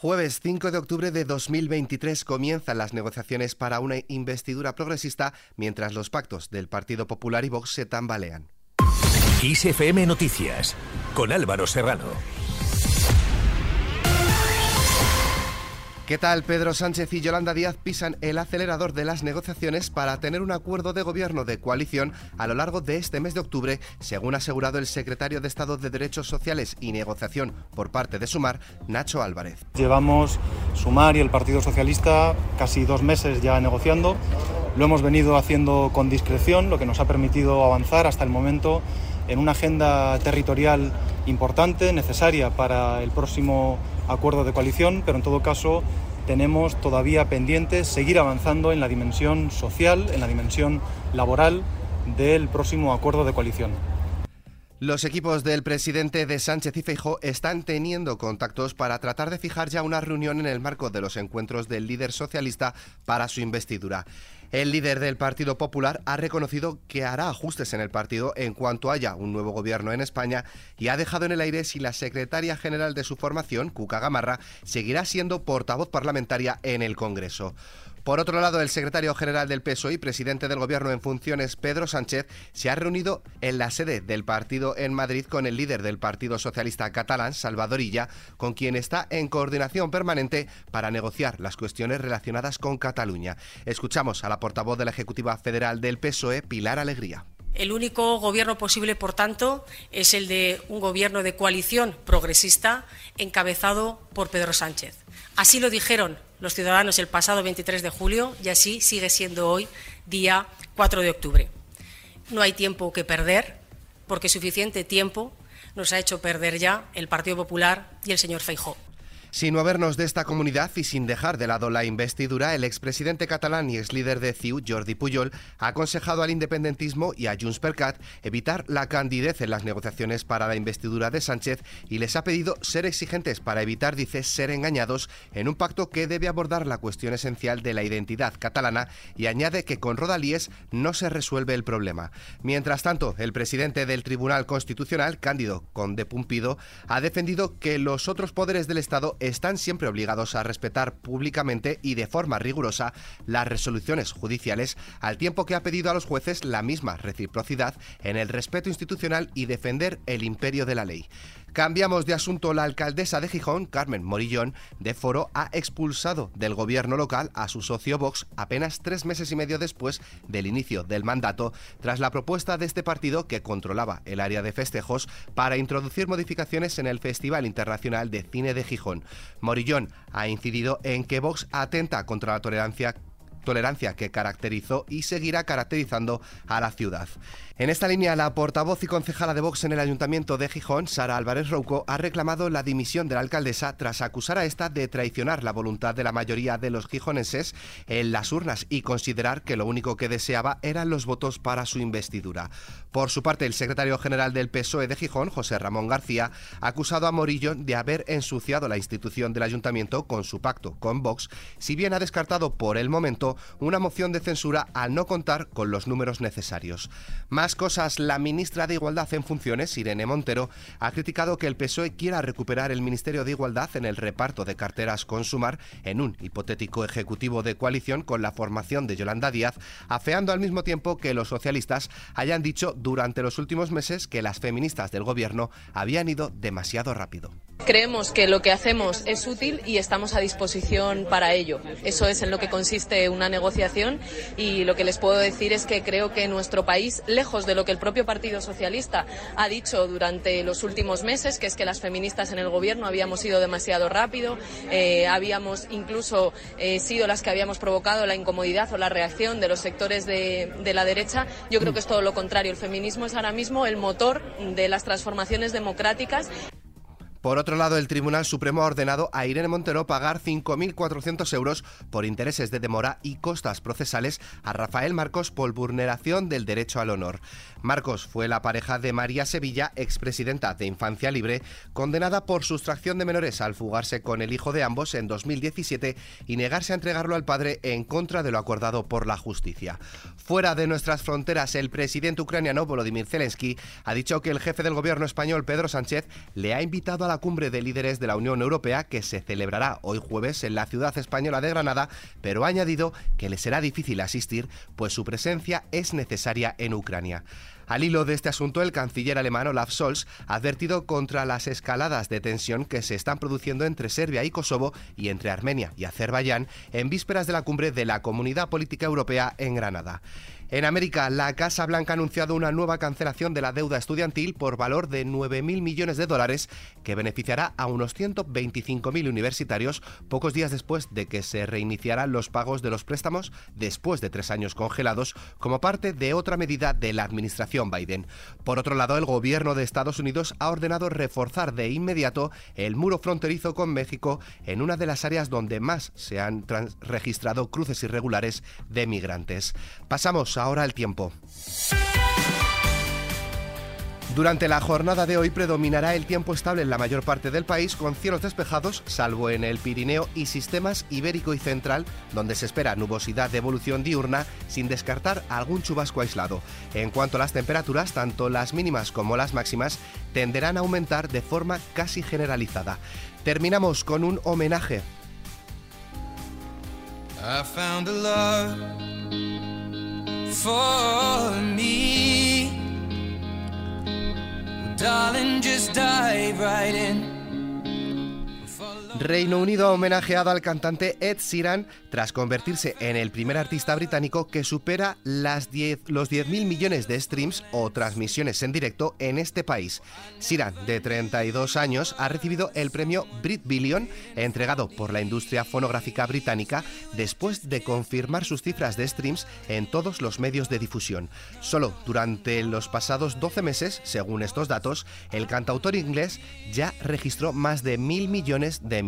Jueves 5 de octubre de 2023 comienzan las negociaciones para una investidura progresista mientras los pactos del Partido Popular y Vox se tambalean. Noticias con Álvaro Serrano. ¿Qué tal? Pedro Sánchez y Yolanda Díaz pisan el acelerador de las negociaciones para tener un acuerdo de gobierno de coalición a lo largo de este mes de octubre, según ha asegurado el secretario de Estado de Derechos Sociales y Negociación por parte de Sumar, Nacho Álvarez. Llevamos Sumar y el Partido Socialista casi dos meses ya negociando. Lo hemos venido haciendo con discreción, lo que nos ha permitido avanzar hasta el momento en una agenda territorial importante, necesaria para el próximo acuerdo de coalición, pero en todo caso tenemos todavía pendiente seguir avanzando en la dimensión social, en la dimensión laboral del próximo acuerdo de coalición. Los equipos del presidente de Sánchez y Feijó están teniendo contactos para tratar de fijar ya una reunión en el marco de los encuentros del líder socialista para su investidura. El líder del Partido Popular ha reconocido que hará ajustes en el partido en cuanto haya un nuevo gobierno en España y ha dejado en el aire si la secretaria general de su formación, Cuca Gamarra, seguirá siendo portavoz parlamentaria en el Congreso. Por otro lado, el secretario general del PSOE y presidente del Gobierno en funciones, Pedro Sánchez, se ha reunido en la sede del partido en Madrid con el líder del Partido Socialista catalán, Salvador Illa, con quien está en coordinación permanente para negociar las cuestiones relacionadas con Cataluña. Escuchamos a la portavoz de la Ejecutiva Federal del PSOE, Pilar Alegría. El único gobierno posible, por tanto, es el de un gobierno de coalición progresista encabezado por Pedro Sánchez. Así lo dijeron los ciudadanos el pasado 23 de julio y así sigue siendo hoy, día 4 de octubre. No hay tiempo que perder, porque suficiente tiempo nos ha hecho perder ya el Partido Popular y el señor Feijó. Sin movernos de esta comunidad y sin dejar de lado la investidura, el expresidente catalán y ex líder de CiU, Jordi Pujol, ha aconsejado al independentismo y a Junts per Cat evitar la candidez en las negociaciones para la investidura de Sánchez y les ha pedido ser exigentes para evitar, dice, ser engañados en un pacto que debe abordar la cuestión esencial de la identidad catalana y añade que con Rodalíes no se resuelve el problema. Mientras tanto, el presidente del Tribunal Constitucional, Cándido Conde Pumpido, ha defendido que los otros poderes del Estado están siempre obligados a respetar públicamente y de forma rigurosa las resoluciones judiciales, al tiempo que ha pedido a los jueces la misma reciprocidad en el respeto institucional y defender el imperio de la ley. Cambiamos de asunto. La alcaldesa de Gijón, Carmen Morillón, de Foro, ha expulsado del gobierno local a su socio Vox apenas tres meses y medio después del inicio del mandato, tras la propuesta de este partido que controlaba el área de festejos para introducir modificaciones en el Festival Internacional de Cine de Gijón. Morillón ha incidido en que Vox atenta contra la tolerancia tolerancia que caracterizó y seguirá caracterizando a la ciudad. En esta línea, la portavoz y concejala de Vox en el Ayuntamiento de Gijón, Sara Álvarez Rouco, ha reclamado la dimisión de la alcaldesa tras acusar a esta de traicionar la voluntad de la mayoría de los gijoneses en las urnas y considerar que lo único que deseaba eran los votos para su investidura. Por su parte, el secretario general del PSOE de Gijón, José Ramón García, ha acusado a Morillo de haber ensuciado la institución del ayuntamiento con su pacto con Vox, si bien ha descartado por el momento una moción de censura al no contar con los números necesarios. Más cosas, la ministra de Igualdad en funciones, Irene Montero, ha criticado que el PSOE quiera recuperar el Ministerio de Igualdad en el reparto de carteras con Sumar en un hipotético ejecutivo de coalición con la formación de Yolanda Díaz, afeando al mismo tiempo que los socialistas hayan dicho durante los últimos meses que las feministas del gobierno habían ido demasiado rápido. Creemos que lo que hacemos es útil y estamos a disposición para ello. Eso es en lo que consiste una negociación y lo que les puedo decir es que creo que nuestro país, lejos de lo que el propio Partido Socialista ha dicho durante los últimos meses, que es que las feministas en el Gobierno habíamos ido demasiado rápido, eh, habíamos incluso eh, sido las que habíamos provocado la incomodidad o la reacción de los sectores de, de la derecha. Yo creo que es todo lo contrario. El feminismo es ahora mismo el motor de las transformaciones democráticas. Por otro lado, el Tribunal Supremo ha ordenado a Irene Montero pagar 5.400 euros por intereses de demora y costas procesales a Rafael Marcos por vulneración del derecho al honor. Marcos fue la pareja de María Sevilla, expresidenta de Infancia Libre, condenada por sustracción de menores al fugarse con el hijo de ambos en 2017 y negarse a entregarlo al padre en contra de lo acordado por la justicia. Fuera de nuestras fronteras, el presidente ucraniano Volodymyr Zelensky ha dicho que el jefe del gobierno español, Pedro Sánchez, le ha invitado a la cumbre de líderes de la Unión Europea que se celebrará hoy jueves en la ciudad española de Granada, pero ha añadido que le será difícil asistir, pues su presencia es necesaria en Ucrania. Al hilo de este asunto, el canciller alemán Olaf Scholz ha advertido contra las escaladas de tensión que se están produciendo entre Serbia y Kosovo y entre Armenia y Azerbaiyán en vísperas de la cumbre de la Comunidad Política Europea en Granada. En América, la Casa Blanca ha anunciado una nueva cancelación de la deuda estudiantil por valor de 9.000 millones de dólares que beneficiará a unos 125.000 universitarios pocos días después de que se reiniciaran los pagos de los préstamos después de tres años congelados como parte de otra medida de la administración Biden. Por otro lado, el gobierno de Estados Unidos ha ordenado reforzar de inmediato el muro fronterizo con México en una de las áreas donde más se han registrado cruces irregulares de migrantes. Pasamos ahora el tiempo. Durante la jornada de hoy predominará el tiempo estable en la mayor parte del país con cielos despejados, salvo en el Pirineo y sistemas ibérico y central, donde se espera nubosidad de evolución diurna sin descartar algún chubasco aislado. En cuanto a las temperaturas, tanto las mínimas como las máximas tenderán a aumentar de forma casi generalizada. Terminamos con un homenaje. Darling, just dive Reino Unido ha homenajeado al cantante Ed Sheeran tras convertirse en el primer artista británico que supera las 10, los 10.000 millones de streams o transmisiones en directo en este país. Sheeran, de 32 años, ha recibido el premio Brit Billion entregado por la industria fonográfica británica después de confirmar sus cifras de streams en todos los medios de difusión. Solo durante los pasados 12 meses, según estos datos, el cantautor inglés ya registró más de mil millones de